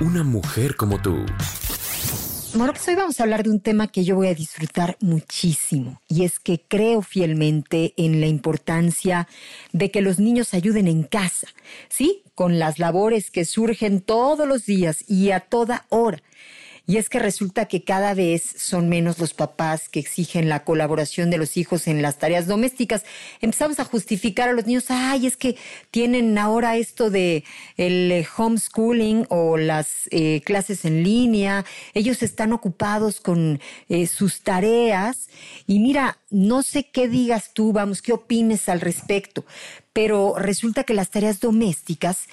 Una mujer como tú. Bueno, pues hoy vamos a hablar de un tema que yo voy a disfrutar muchísimo y es que creo fielmente en la importancia de que los niños ayuden en casa, ¿sí? Con las labores que surgen todos los días y a toda hora. Y es que resulta que cada vez son menos los papás que exigen la colaboración de los hijos en las tareas domésticas. Empezamos a justificar a los niños, ay, es que tienen ahora esto de el eh, homeschooling o las eh, clases en línea, ellos están ocupados con eh, sus tareas. Y mira, no sé qué digas tú, vamos, qué opines al respecto, pero resulta que las tareas domésticas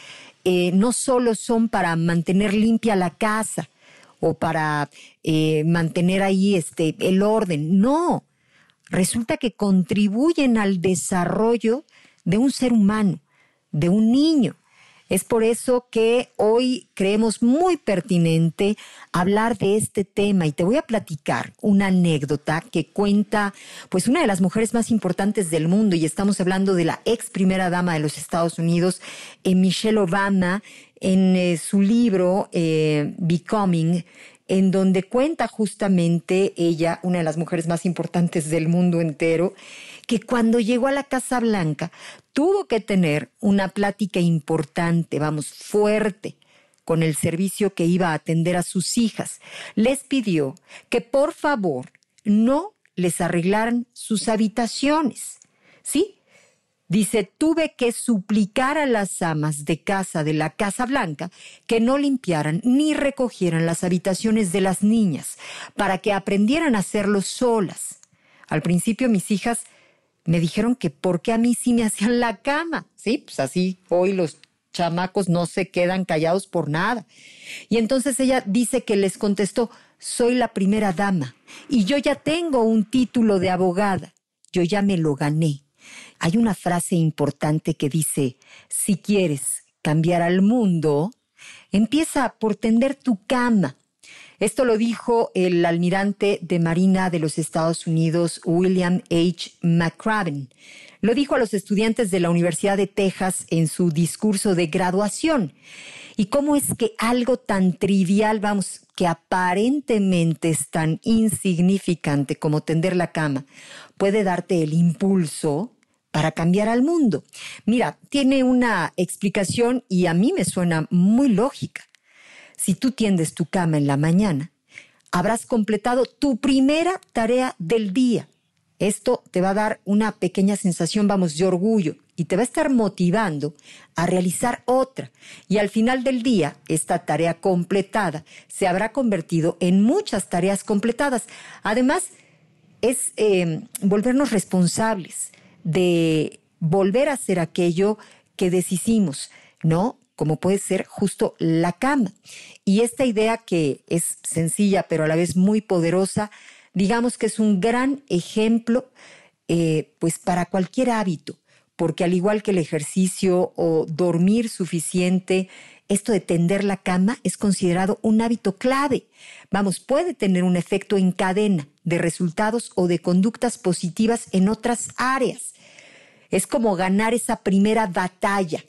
no solo son para mantener limpia la casa, o para eh, mantener ahí este, el orden. No, resulta que contribuyen al desarrollo de un ser humano, de un niño. Es por eso que hoy creemos muy pertinente hablar de este tema y te voy a platicar una anécdota que cuenta pues una de las mujeres más importantes del mundo. Y estamos hablando de la ex primera dama de los Estados Unidos, eh, Michelle Obama, en eh, su libro eh, Becoming, en donde cuenta justamente ella, una de las mujeres más importantes del mundo entero, que cuando llegó a la Casa Blanca tuvo que tener una plática importante, vamos, fuerte, con el servicio que iba a atender a sus hijas. Les pidió que por favor no les arreglaran sus habitaciones, ¿sí? Dice, tuve que suplicar a las amas de casa de la Casa Blanca que no limpiaran ni recogieran las habitaciones de las niñas para que aprendieran a hacerlo solas. Al principio mis hijas me dijeron que por qué a mí sí me hacían la cama. Sí, pues así hoy los chamacos no se quedan callados por nada. Y entonces ella dice que les contestó, soy la primera dama y yo ya tengo un título de abogada, yo ya me lo gané. Hay una frase importante que dice, si quieres cambiar al mundo, empieza por tender tu cama. Esto lo dijo el almirante de Marina de los Estados Unidos, William H. McCraven. Lo dijo a los estudiantes de la Universidad de Texas en su discurso de graduación. ¿Y cómo es que algo tan trivial, vamos, que aparentemente es tan insignificante como tender la cama, puede darte el impulso para cambiar al mundo. Mira, tiene una explicación y a mí me suena muy lógica. Si tú tiendes tu cama en la mañana, habrás completado tu primera tarea del día. Esto te va a dar una pequeña sensación, vamos, de orgullo y te va a estar motivando a realizar otra. Y al final del día, esta tarea completada se habrá convertido en muchas tareas completadas. Además, es eh, volvernos responsables de volver a hacer aquello que deshicimos, ¿no? Como puede ser justo la cama. Y esta idea que es sencilla, pero a la vez muy poderosa, digamos que es un gran ejemplo, eh, pues para cualquier hábito, porque al igual que el ejercicio o dormir suficiente, esto de tender la cama es considerado un hábito clave. Vamos, puede tener un efecto en cadena de resultados o de conductas positivas en otras áreas. Es como ganar esa primera batalla,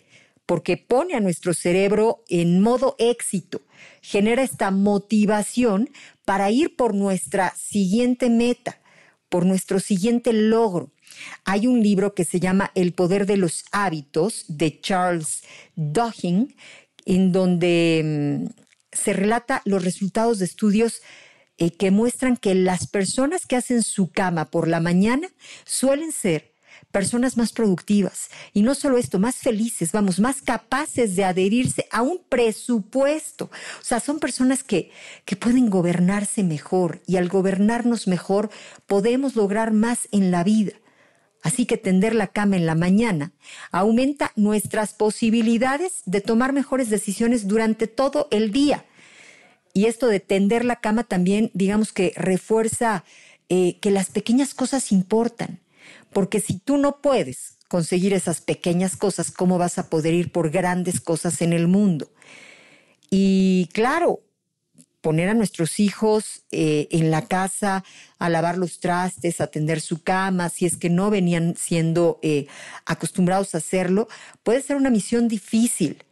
porque pone a nuestro cerebro en modo éxito, genera esta motivación para ir por nuestra siguiente meta, por nuestro siguiente logro. Hay un libro que se llama El poder de los hábitos de Charles Duhigg, en donde mm, se relata los resultados de estudios eh, que muestran que las personas que hacen su cama por la mañana suelen ser personas más productivas y no solo esto, más felices, vamos, más capaces de adherirse a un presupuesto. O sea, son personas que, que pueden gobernarse mejor y al gobernarnos mejor podemos lograr más en la vida. Así que tender la cama en la mañana aumenta nuestras posibilidades de tomar mejores decisiones durante todo el día. Y esto de tender la cama también, digamos que refuerza eh, que las pequeñas cosas importan. Porque si tú no puedes conseguir esas pequeñas cosas, ¿cómo vas a poder ir por grandes cosas en el mundo? Y claro, poner a nuestros hijos eh, en la casa a lavar los trastes, a tender su cama, si es que no venían siendo eh, acostumbrados a hacerlo, puede ser una misión difícil.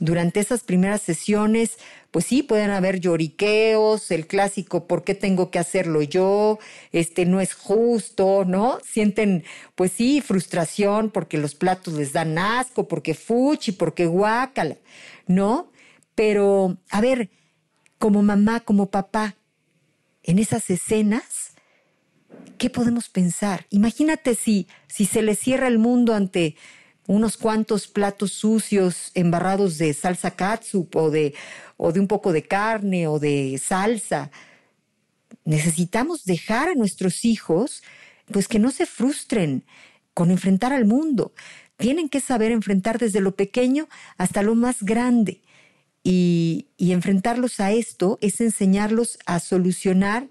Durante esas primeras sesiones, pues sí, pueden haber lloriqueos, el clásico, ¿por qué tengo que hacerlo yo? Este no es justo, ¿no? Sienten, pues sí, frustración porque los platos les dan asco, porque fuchi, porque guácala, ¿no? Pero, a ver, como mamá, como papá, en esas escenas, ¿qué podemos pensar? Imagínate si, si se le cierra el mundo ante unos cuantos platos sucios embarrados de salsa katsup o de, o de un poco de carne o de salsa. Necesitamos dejar a nuestros hijos pues que no se frustren con enfrentar al mundo. Tienen que saber enfrentar desde lo pequeño hasta lo más grande. Y, enfrentarlos a esto es enseñarlos a solucionar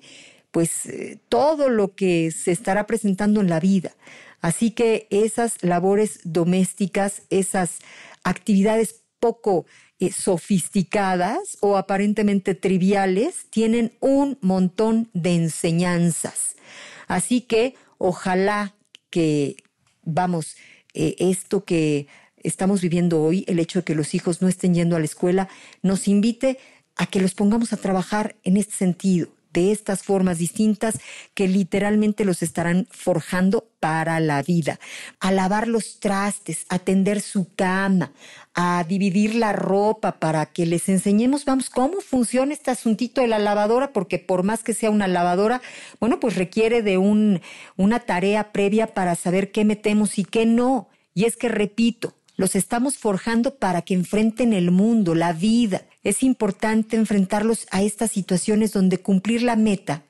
pues eh, todo lo que se estará presentando en la vida. Así que esas labores domésticas, esas actividades poco eh, sofisticadas o aparentemente triviales, tienen un montón de enseñanzas. Así que ojalá que, vamos, eh, esto que estamos viviendo hoy, el hecho de que los hijos no estén yendo a la escuela, nos invite a que los pongamos a trabajar en este sentido, de estas formas distintas que literalmente los estarán forjando para la vida. A lavar los trastes, a tender su cama, a dividir la ropa para que les enseñemos, vamos, cómo funciona este asuntito de la lavadora, porque por más que sea una lavadora, bueno, pues requiere de un, una tarea previa para saber qué metemos y qué no. Y es que, repito, los estamos forjando para que enfrenten el mundo, la vida. Es importante enfrentarlos a estas situaciones donde cumplir la meta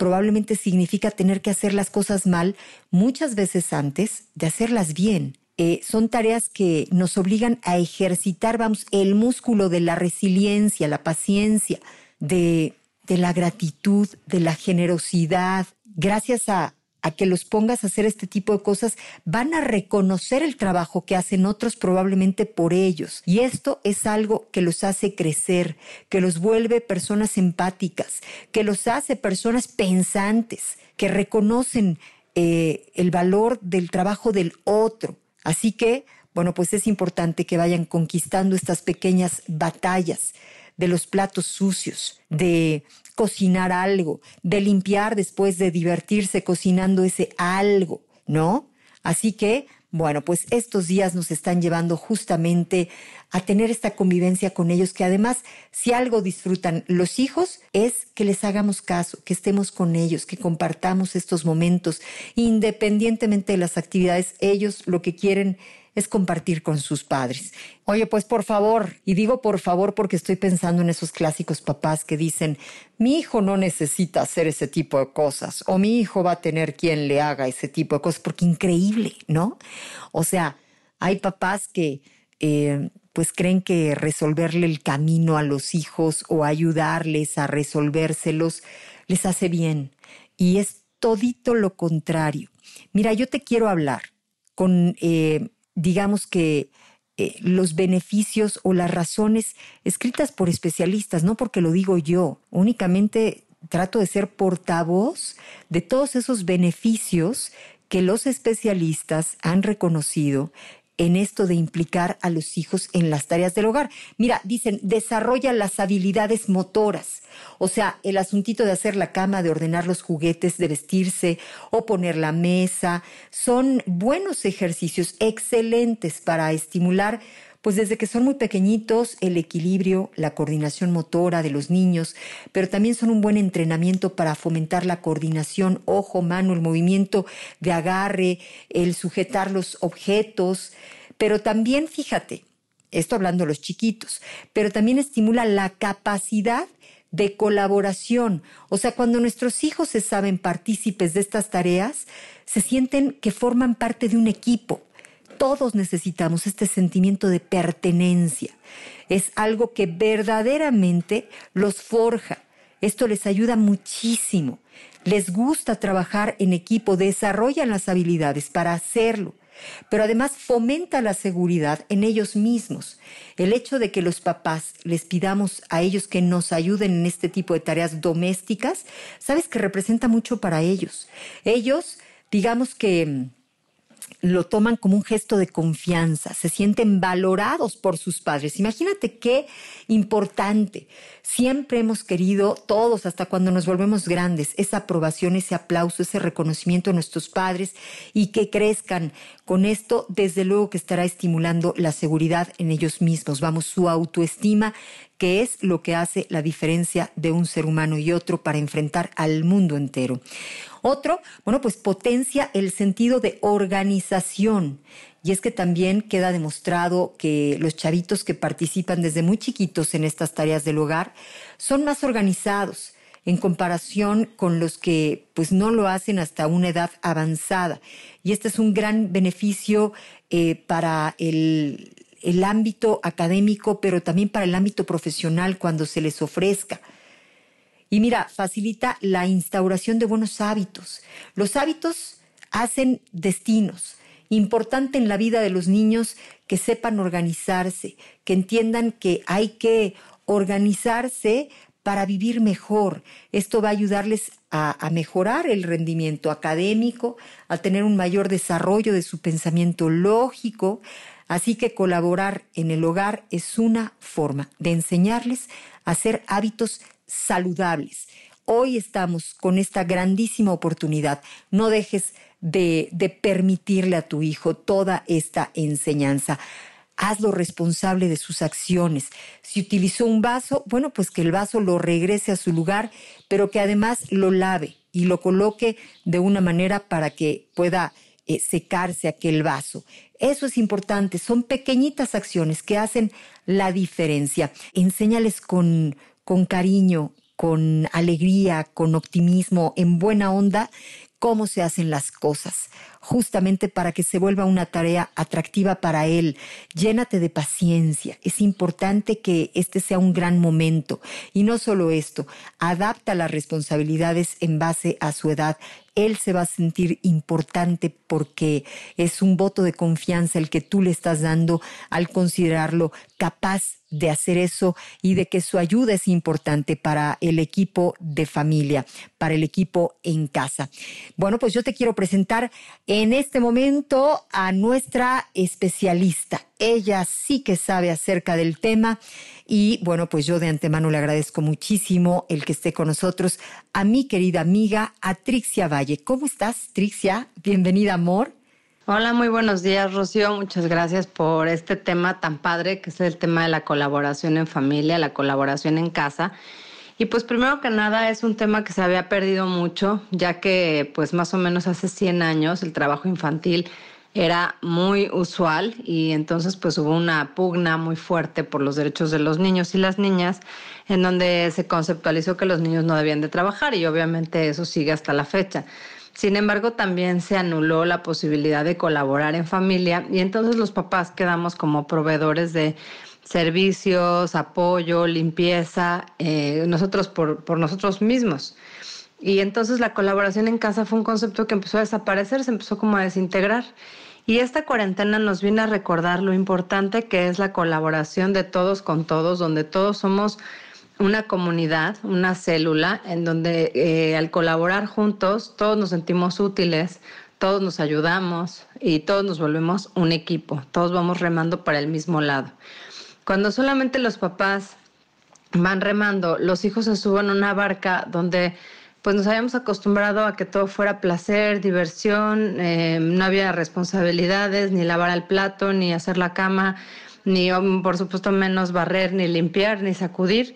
probablemente significa tener que hacer las cosas mal muchas veces antes de hacerlas bien. Eh, son tareas que nos obligan a ejercitar, vamos, el músculo de la resiliencia, la paciencia, de, de la gratitud, de la generosidad. Gracias a, a que los pongas a hacer este tipo de cosas, van a reconocer el trabajo que hacen otros probablemente por ellos. Y esto es algo que los hace crecer, que los vuelve personas empáticas, que los hace personas pensantes, que reconocen eh, el valor del trabajo del otro. Así que, bueno, pues es importante que vayan conquistando estas pequeñas batallas de los platos sucios, de cocinar algo, de limpiar después de divertirse cocinando ese algo, ¿no? Así que, bueno, pues estos días nos están llevando justamente a tener esta convivencia con ellos, que además, si algo disfrutan los hijos, es que les hagamos caso, que estemos con ellos, que compartamos estos momentos, independientemente de las actividades, ellos lo que quieren es compartir con sus padres. Oye, pues por favor, y digo por favor porque estoy pensando en esos clásicos papás que dicen, mi hijo no necesita hacer ese tipo de cosas, o mi hijo va a tener quien le haga ese tipo de cosas, porque increíble, ¿no? O sea, hay papás que... Eh, pues creen que resolverle el camino a los hijos o ayudarles a resolvérselos les hace bien. Y es todito lo contrario. Mira, yo te quiero hablar con eh, digamos que eh, los beneficios o las razones escritas por especialistas, no porque lo digo yo, únicamente trato de ser portavoz de todos esos beneficios que los especialistas han reconocido en esto de implicar a los hijos en las tareas del hogar. Mira, dicen, desarrolla las habilidades motoras, o sea, el asuntito de hacer la cama, de ordenar los juguetes, de vestirse o poner la mesa, son buenos ejercicios, excelentes para estimular pues desde que son muy pequeñitos, el equilibrio, la coordinación motora de los niños, pero también son un buen entrenamiento para fomentar la coordinación ojo, mano, el movimiento de agarre, el sujetar los objetos, pero también, fíjate, esto hablando de los chiquitos, pero también estimula la capacidad de colaboración. O sea, cuando nuestros hijos se saben partícipes de estas tareas, se sienten que forman parte de un equipo. Todos necesitamos este sentimiento de pertenencia. Es algo que verdaderamente los forja. Esto les ayuda muchísimo. Les gusta trabajar en equipo, desarrollan las habilidades para hacerlo pero además fomenta la seguridad en ellos mismos. El hecho de que los papás les pidamos a ellos que nos ayuden en este tipo de tareas domésticas, sabes que representa mucho para ellos. Ellos, digamos que lo toman como un gesto de confianza, se sienten valorados por sus padres. Imagínate qué importante. Siempre hemos querido, todos, hasta cuando nos volvemos grandes, esa aprobación, ese aplauso, ese reconocimiento a nuestros padres y que crezcan. Con esto, desde luego que estará estimulando la seguridad en ellos mismos. Vamos, su autoestima que es lo que hace la diferencia de un ser humano y otro para enfrentar al mundo entero. Otro, bueno, pues potencia el sentido de organización. Y es que también queda demostrado que los chavitos que participan desde muy chiquitos en estas tareas del hogar son más organizados en comparación con los que pues no lo hacen hasta una edad avanzada. Y este es un gran beneficio eh, para el, el ámbito académico, pero también para el ámbito profesional cuando se les ofrezca. Y mira, facilita la instauración de buenos hábitos. Los hábitos hacen destinos. Importante en la vida de los niños que sepan organizarse, que entiendan que hay que organizarse para vivir mejor. Esto va a ayudarles a, a, mejorar el rendimiento académico, a tener un mayor desarrollo de su pensamiento lógico, Así que colaborar en el hogar es una forma de enseñarles a hacer hábitos saludables. Hoy estamos con esta grandísima oportunidad. No dejes de, permitirle a tu hijo toda esta enseñanza hazlo responsable de sus acciones. Si utilizó un vaso, bueno, pues que el vaso lo regrese a su lugar, pero que además lo lave y lo coloque de una manera para que pueda eh, secarse aquel vaso. Eso es importante, son pequeñitas acciones que hacen la diferencia. Enséñales con, con cariño, con alegría, con optimismo, en buena onda, cómo se hacen las cosas, justamente para que se vuelva una tarea atractiva para él. Llénate de paciencia. Es importante que este sea un gran momento. Y no solo esto, adapta las responsabilidades en base a su edad él se va a sentir importante porque es un voto de confianza el que tú le estás dando al considerarlo capaz de hacer eso y de que su ayuda es importante para el equipo de familia, para el equipo en casa. Bueno, pues yo te quiero presentar en este momento a nuestra especialista. Ella sí que sabe acerca del tema y bueno, pues yo de antemano le agradezco muchísimo el que esté con nosotros a mi querida amiga, a Trixia Valle. ¿Cómo estás, Trixia? Bienvenida, amor. Hola, muy buenos días, Rocío. Muchas gracias por este tema tan padre que es el tema de la colaboración en familia, la colaboración en casa. Y pues primero que nada es un tema que se había perdido mucho, ya que pues más o menos hace 100 años el trabajo infantil era muy usual y entonces pues hubo una pugna muy fuerte por los derechos de los niños y las niñas en donde se conceptualizó que los niños no debían de trabajar y obviamente eso sigue hasta la fecha. Sin embargo, también se anuló la posibilidad de colaborar en familia y entonces los papás quedamos como proveedores de servicios, apoyo, limpieza, eh, nosotros por, por nosotros mismos. Y entonces la colaboración en casa fue un concepto que empezó a desaparecer, se empezó como a desintegrar. Y esta cuarentena nos viene a recordar lo importante que es la colaboración de todos con todos, donde todos somos una comunidad, una célula, en donde eh, al colaborar juntos todos nos sentimos útiles, todos nos ayudamos y todos nos volvemos un equipo, todos vamos remando para el mismo lado. Cuando solamente los papás van remando, los hijos se suben a una barca donde pues nos habíamos acostumbrado a que todo fuera placer, diversión, eh, no había responsabilidades, ni lavar el plato, ni hacer la cama, ni por supuesto menos barrer, ni limpiar, ni sacudir.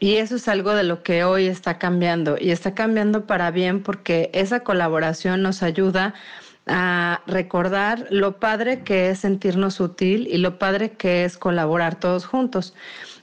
Y eso es algo de lo que hoy está cambiando y está cambiando para bien porque esa colaboración nos ayuda a recordar lo padre que es sentirnos útil y lo padre que es colaborar todos juntos.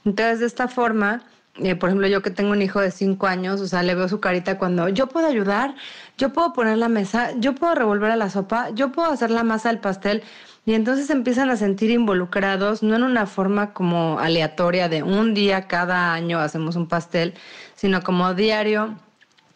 Entonces, de esta forma, eh, por ejemplo, yo que tengo un hijo de cinco años, o sea, le veo su carita cuando yo puedo ayudar, yo puedo poner la mesa, yo puedo revolver a la sopa, yo puedo hacer la masa del pastel. Y entonces empiezan a sentir involucrados, no en una forma como aleatoria de un día cada año hacemos un pastel, sino como diario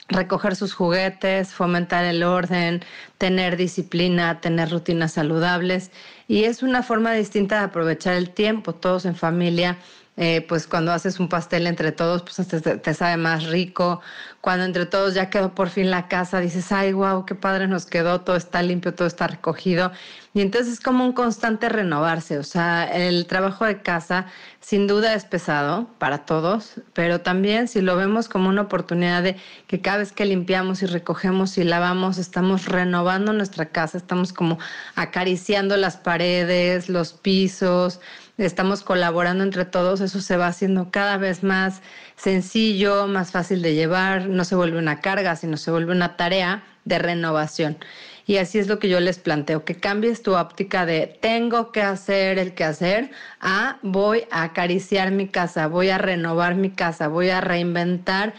recoger sus juguetes, fomentar el orden, tener disciplina, tener rutinas saludables. Y es una forma distinta de aprovechar el tiempo, todos en familia. Eh, pues cuando haces un pastel entre todos, pues te, te, sabe más rico. Cuando entre todos ya quedó por fin la casa, dices, ay, wow, qué padre nos quedó, todo está limpio, todo está recogido. Y entonces es como un constante renovarse. O sea, el trabajo de casa sin duda es pesado para todos, pero también si lo vemos como una oportunidad de que cada vez que limpiamos y recogemos y lavamos, estamos renovando nuestra casa, estamos como acariciando las paredes, los pisos estamos colaborando entre todos, eso se va haciendo cada vez más sencillo, más fácil de llevar, no se vuelve una carga, sino se vuelve una tarea de renovación. Y así es lo que yo les planteo, que cambies tu óptica de tengo que hacer el que hacer a voy a acariciar mi casa, voy a renovar mi casa, voy a reinventar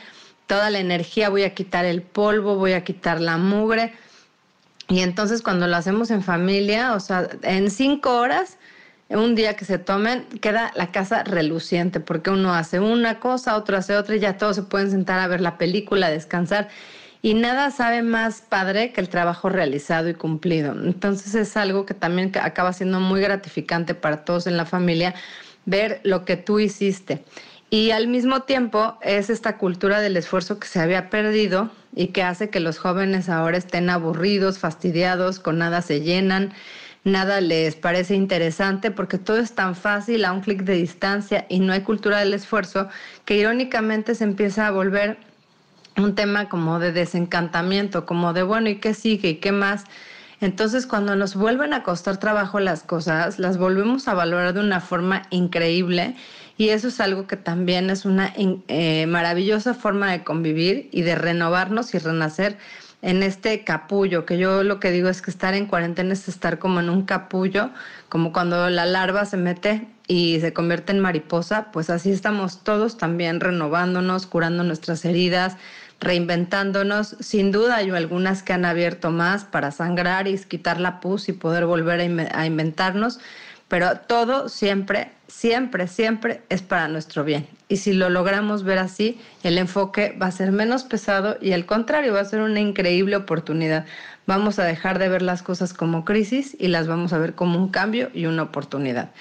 toda la energía, voy a quitar el polvo, voy a quitar la mugre. Y entonces cuando lo hacemos en familia, o sea, en cinco horas un día que se tomen, queda la casa reluciente, porque uno hace una cosa, otro hace otra y ya todos se pueden sentar a ver la película, descansar. Y nada sabe más padre que el trabajo realizado y cumplido. Entonces es algo que también acaba siendo muy gratificante para todos en la familia, ver lo que tú hiciste. Y al mismo tiempo es esta cultura del esfuerzo que se había perdido y que hace que los jóvenes ahora estén aburridos, fastidiados, con nada se llenan nada les parece interesante porque todo es tan fácil a un clic de distancia y no hay cultura del esfuerzo que irónicamente se empieza a volver un tema como de desencantamiento, como de bueno, ¿y qué sigue? ¿Y qué más? Entonces, cuando nos vuelven a costar trabajo las cosas, las volvemos a valorar de una forma increíble y eso es algo que también es una eh, maravillosa forma de convivir y de renovarnos y renacer en este capullo, que yo lo que digo es que estar en cuarentena es estar como en un capullo, como cuando la larva se mete y se convierte en mariposa, pues así estamos todos también renovándonos, curando nuestras heridas, reinventándonos. Sin duda hay algunas que han abierto más para sangrar y quitar la pus y poder volver a, inventarnos, pero todo siempre, siempre, siempre es para nuestro bien. Y si lo logramos ver así, el enfoque va a ser menos pesado y al contrario, va a ser una increíble oportunidad. Vamos a dejar de ver las cosas como crisis y las vamos a ver como un cambio y una oportunidad.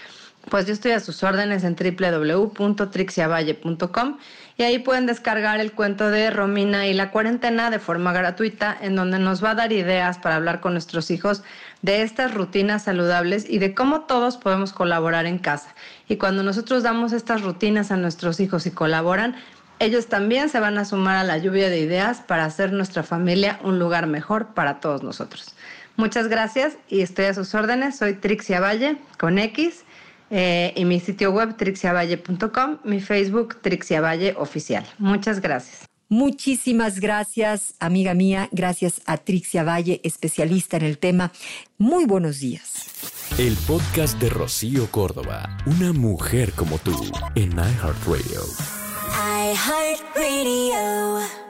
Pues yo estoy a sus órdenes en www.trixiavalle.com y ahí pueden descargar el cuento de Romina y la cuarentena de forma gratuita, en donde nos va a dar ideas para hablar con nuestros hijos de estas rutinas saludables y de cómo todos podemos colaborar en casa. Y cuando nosotros damos estas rutinas a nuestros hijos y colaboran, ellos también se van a sumar a la lluvia de ideas para hacer nuestra familia un lugar mejor para todos nosotros. Muchas gracias y estoy a sus órdenes. Soy Trixia Valle con X eh, y mi sitio web trixiavalle.com, mi Facebook Trixia Valle Oficial. Muchas gracias. Muchísimas gracias, amiga mía. Gracias a Trixia Valle, especialista en el tema. Muy buenos días. El podcast de Rocío Córdoba, una mujer como tú, en iHeartRadio. iHeartRadio.